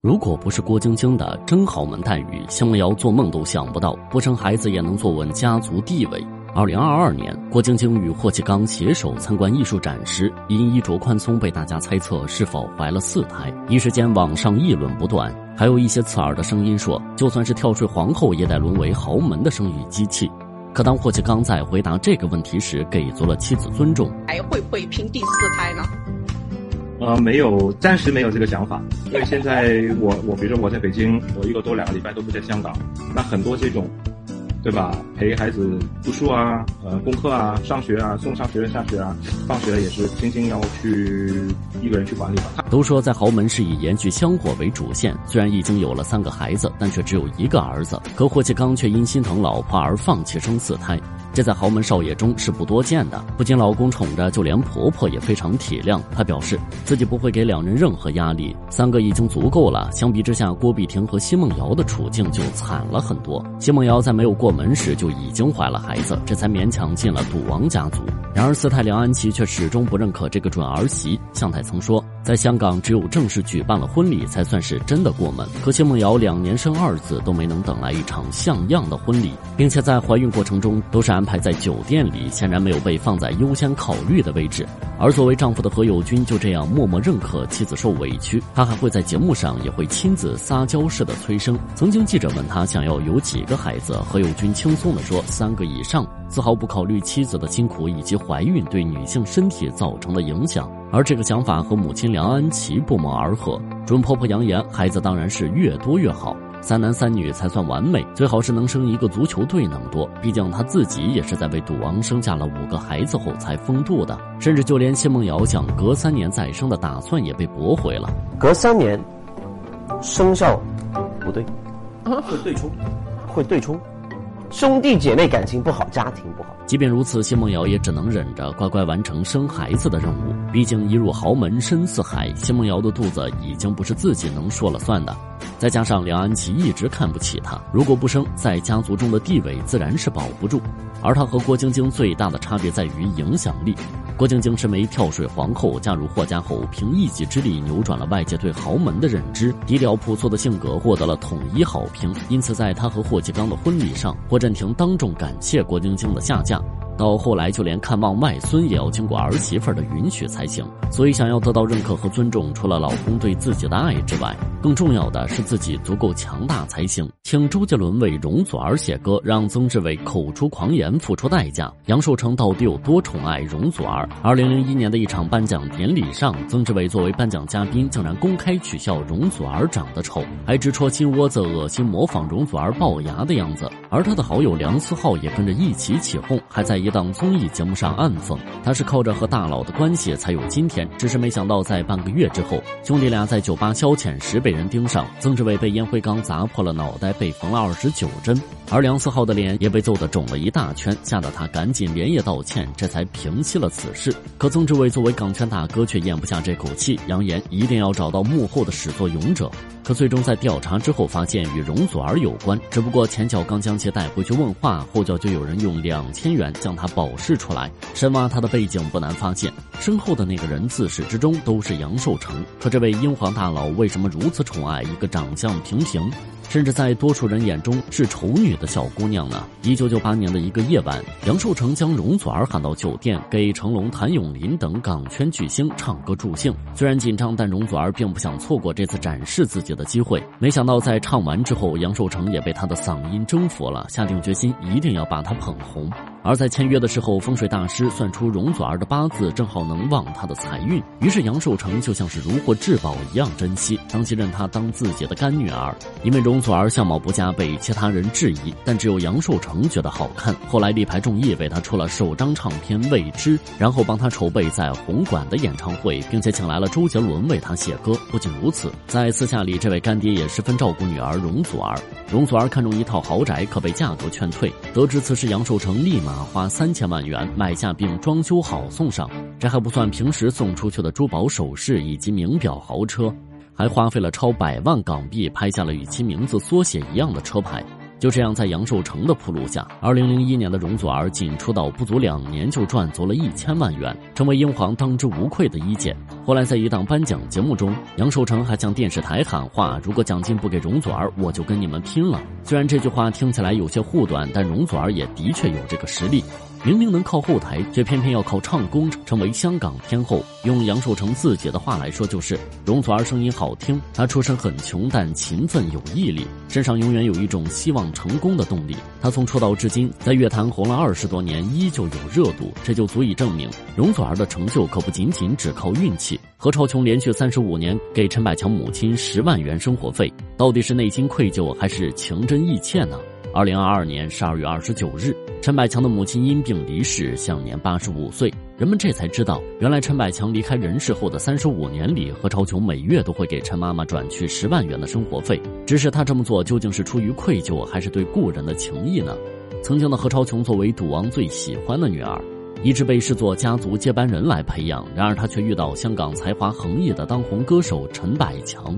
如果不是郭晶晶的真豪门待遇，奚梦瑶做梦都想不到不生孩子也能坐稳家族地位。二零二二年，郭晶晶与霍启刚携手参观艺术展时，因衣着宽松被大家猜测是否怀了四胎，一时间网上议论不断。还有一些刺耳的声音说，就算是跳水皇后也得沦为豪门的生育机器。可当霍启刚在回答这个问题时，给足了妻子尊重，还会不会拼第四胎呢？呃，没有，暂时没有这个想法，因为现在我我比如说我在北京，我一个多两个礼拜都不在香港，那很多这种。对吧？陪孩子读书啊，呃，功课啊，上学啊，送上学下学啊，放学也是晶晶要去一个人去管理吧。都说在豪门是以延续香火为主线，虽然已经有了三个孩子，但却只有一个儿子。可霍启刚却因心疼老婆而放弃生四胎，这在豪门少爷中是不多见的。不仅老公宠着，就连婆婆也非常体谅。她表示自己不会给两人任何压力，三个已经足够了。相比之下，郭碧婷和奚梦瑶的处境就惨了很多。奚梦瑶在没有过。门时就已经怀了孩子，这才勉强进了赌王家族。然而四太梁安琪却始终不认可这个准儿媳。向太曾说，在香港只有正式举办了婚礼，才算是真的过门。可谢梦瑶两年生二子都没能等来一场像样的婚礼，并且在怀孕过程中都是安排在酒店里，显然没有被放在优先考虑的位置。而作为丈夫的何猷君就这样默默认可妻子受委屈，他还会在节目上也会亲自撒娇式的催生。曾经记者问他想要有几个孩子，何猷君。轻松地说：“三个以上，丝毫不考虑妻子的辛苦以及怀孕对女性身体造成的影响。而这个想法和母亲梁安琪不谋而合。准婆婆扬言，孩子当然是越多越好，三男三女才算完美，最好是能生一个足球队那么多。毕竟她自己也是在为赌王生下了五个孩子后才封肚的。甚至就连谢梦瑶想隔三年再生的打算也被驳回了。隔三年，生效不对，会对冲，会对冲。”兄弟姐妹感情不好，家庭不好。即便如此，奚梦瑶也只能忍着，乖乖完成生孩子的任务。毕竟一入豪门深似海，奚梦瑶的肚子已经不是自己能说了算的。再加上梁安琪一直看不起她，如果不生，在家族中的地位自然是保不住。而她和郭晶晶最大的差别在于影响力。郭晶晶身为跳水皇后，嫁入霍家后，凭一己之力扭转了外界对豪门的认知，低调朴素的性格获得了统一好评。因此，在她和霍启刚的婚礼上，霍震霆当众感谢郭晶晶的下嫁。到后来，就连看望外孙也要经过儿媳妇的允许才行。所以，想要得到认可和尊重，除了老公对自己的爱之外，更重要的是自己足够强大才行。请周杰伦为容祖儿写歌，让曾志伟口出狂言，付出代价。杨受成到底有多宠爱容祖儿？二零零一年的一场颁奖典礼上，曾志伟作为颁奖嘉宾，竟然公开取笑容祖儿长得丑，还直戳心窝子，恶心模仿容祖儿龅牙的样子。而他的好友梁思浩也跟着一起起哄，还在一一档综艺节目上暗讽，他是靠着和大佬的关系才有今天。只是没想到，在半个月之后，兄弟俩在酒吧消遣时被人盯上，曾志伟被烟灰缸砸破了脑袋，被缝了二十九针，而梁思浩的脸也被揍得肿了一大圈，吓得他赶紧连夜道歉，这才平息了此事。可曾志伟作为港圈大哥，却咽不下这口气，扬言一定要找到幕后的始作俑者。可最终在调查之后发现与容祖儿有关，只不过前脚刚将其带回去问话，后脚就有人用两千元将他保释出来。深挖他的背景不难发现，身后的那个人自始至终都是杨受成。可这位英皇大佬为什么如此宠爱一个长相平平？甚至在多数人眼中是丑女的小姑娘呢。一九九八年的一个夜晚，杨受成将容祖儿喊到酒店，给成龙、谭咏麟等港圈巨星唱歌助兴。虽然紧张，但容祖儿并不想错过这次展示自己的机会。没想到在唱完之后，杨受成也被她的嗓音征服了，下定决心一定要把她捧红。而在签约的时候，风水大师算出容祖儿的八字正好能旺她的财运，于是杨受成就像是如获至宝一样珍惜，当即认她当自己的干女儿。因为容祖儿相貌不佳，被其他人质疑，但只有杨受成觉得好看。后来力排众议，为她出了首张唱片《未知》，然后帮她筹备在红馆的演唱会，并且请来了周杰伦为她写歌。不仅如此，在私下里，这位干爹也十分照顾女儿容祖儿。容祖儿看中一套豪宅，可被价格劝退。得知此事，杨受成立马。花三千万元买下并装修好送上，这还不算平时送出去的珠宝首饰以及名表豪车，还花费了超百万港币拍下了与其名字缩写一样的车牌。就这样，在杨受成的铺路下，二零零一年的容祖儿仅出道不足两年就赚足了一千万元，成为英皇当之无愧的一姐。后来在一档颁奖节目中，杨受成还向电视台喊话：“如果奖金不给容祖儿，我就跟你们拼了。”虽然这句话听起来有些护短，但容祖儿也的确有这个实力。明明能靠后台，却偏偏要靠唱功成为香港天后。用杨受成自己的话来说，就是容祖儿声音好听，她出身很穷，但勤奋有毅力，身上永远有一种希望成功的动力。她从出道至今，在乐坛红了二十多年，依旧有热度，这就足以证明容祖儿的成就可不仅仅只靠运气。何超琼连续三十五年给陈百强母亲十万元生活费，到底是内心愧疚还是情真意切呢？二零二二年十二月二十九日，陈百强的母亲因病离世，享年八十五岁。人们这才知道，原来陈百强离开人世后的三十五年里，何超琼每月都会给陈妈妈转去十万元的生活费。只是他这么做究竟是出于愧疚，还是对故人的情谊呢？曾经的何超琼作为赌王最喜欢的女儿，一直被视作家族接班人来培养。然而，她却遇到香港才华横溢的当红歌手陈百强。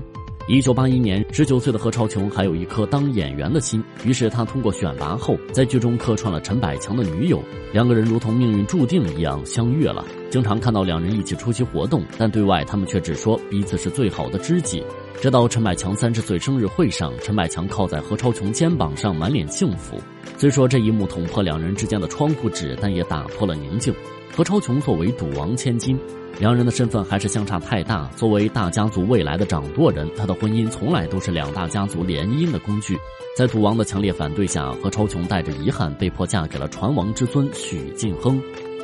一九八一年，十九岁的何超琼还有一颗当演员的心，于是她通过选拔后，在剧中客串了陈百强的女友，两个人如同命运注定一样相遇了。经常看到两人一起出席活动，但对外他们却只说彼此是最好的知己。直到陈百强三十岁生日会上，陈百强靠在何超琼肩膀上，满脸幸福。虽说这一幕捅破两人之间的窗户纸，但也打破了宁静。何超琼作为赌王千金。两人的身份还是相差太大。作为大家族未来的掌舵人，他的婚姻从来都是两大家族联姻的工具。在赌王的强烈反对下，何超琼带着遗憾被迫嫁给了船王之孙许晋亨。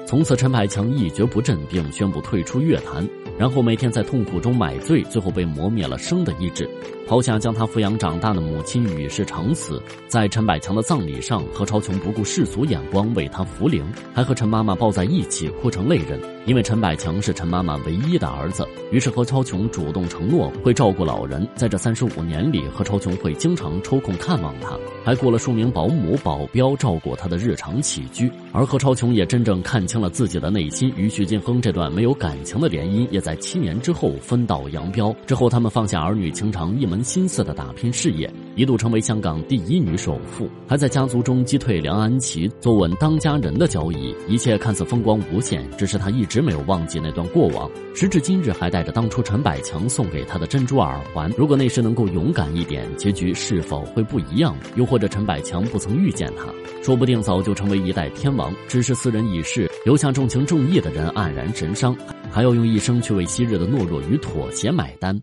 从此，陈百强一蹶不振，并宣布退出乐坛。然后每天在痛苦中买醉，最后被磨灭了生的意志。抛下将他抚养长大的母亲与世长辞，在陈百强的葬礼上，何超琼不顾世俗眼光为他扶灵，还和陈妈妈抱在一起哭成泪人。因为陈百强是陈妈妈唯一的儿子，于是何超琼主动承诺会照顾老人。在这三十五年里，何超琼会经常抽空看望他，还雇了数名保姆、保镖照顾他的日常起居。而何超琼也真正看清了自己的内心，与许晋亨这段没有感情的联姻，也在七年之后分道扬镳。之后，他们放下儿女情长，一门心思的打拼事业，一度成为香港第一女首富，还在家族中击退梁安琪，坐稳当家人的交椅。一切看似风光无限，只是她一直。没有忘记那段过往，时至今日还带着当初陈百强送给她的珍珠耳环。如果那时能够勇敢一点，结局是否会不一样？又或者陈百强不曾遇见她，说不定早就成为一代天王。只是斯人已逝，留下重情重义的人黯然神伤，还要用一生去为昔日的懦弱与妥协买单。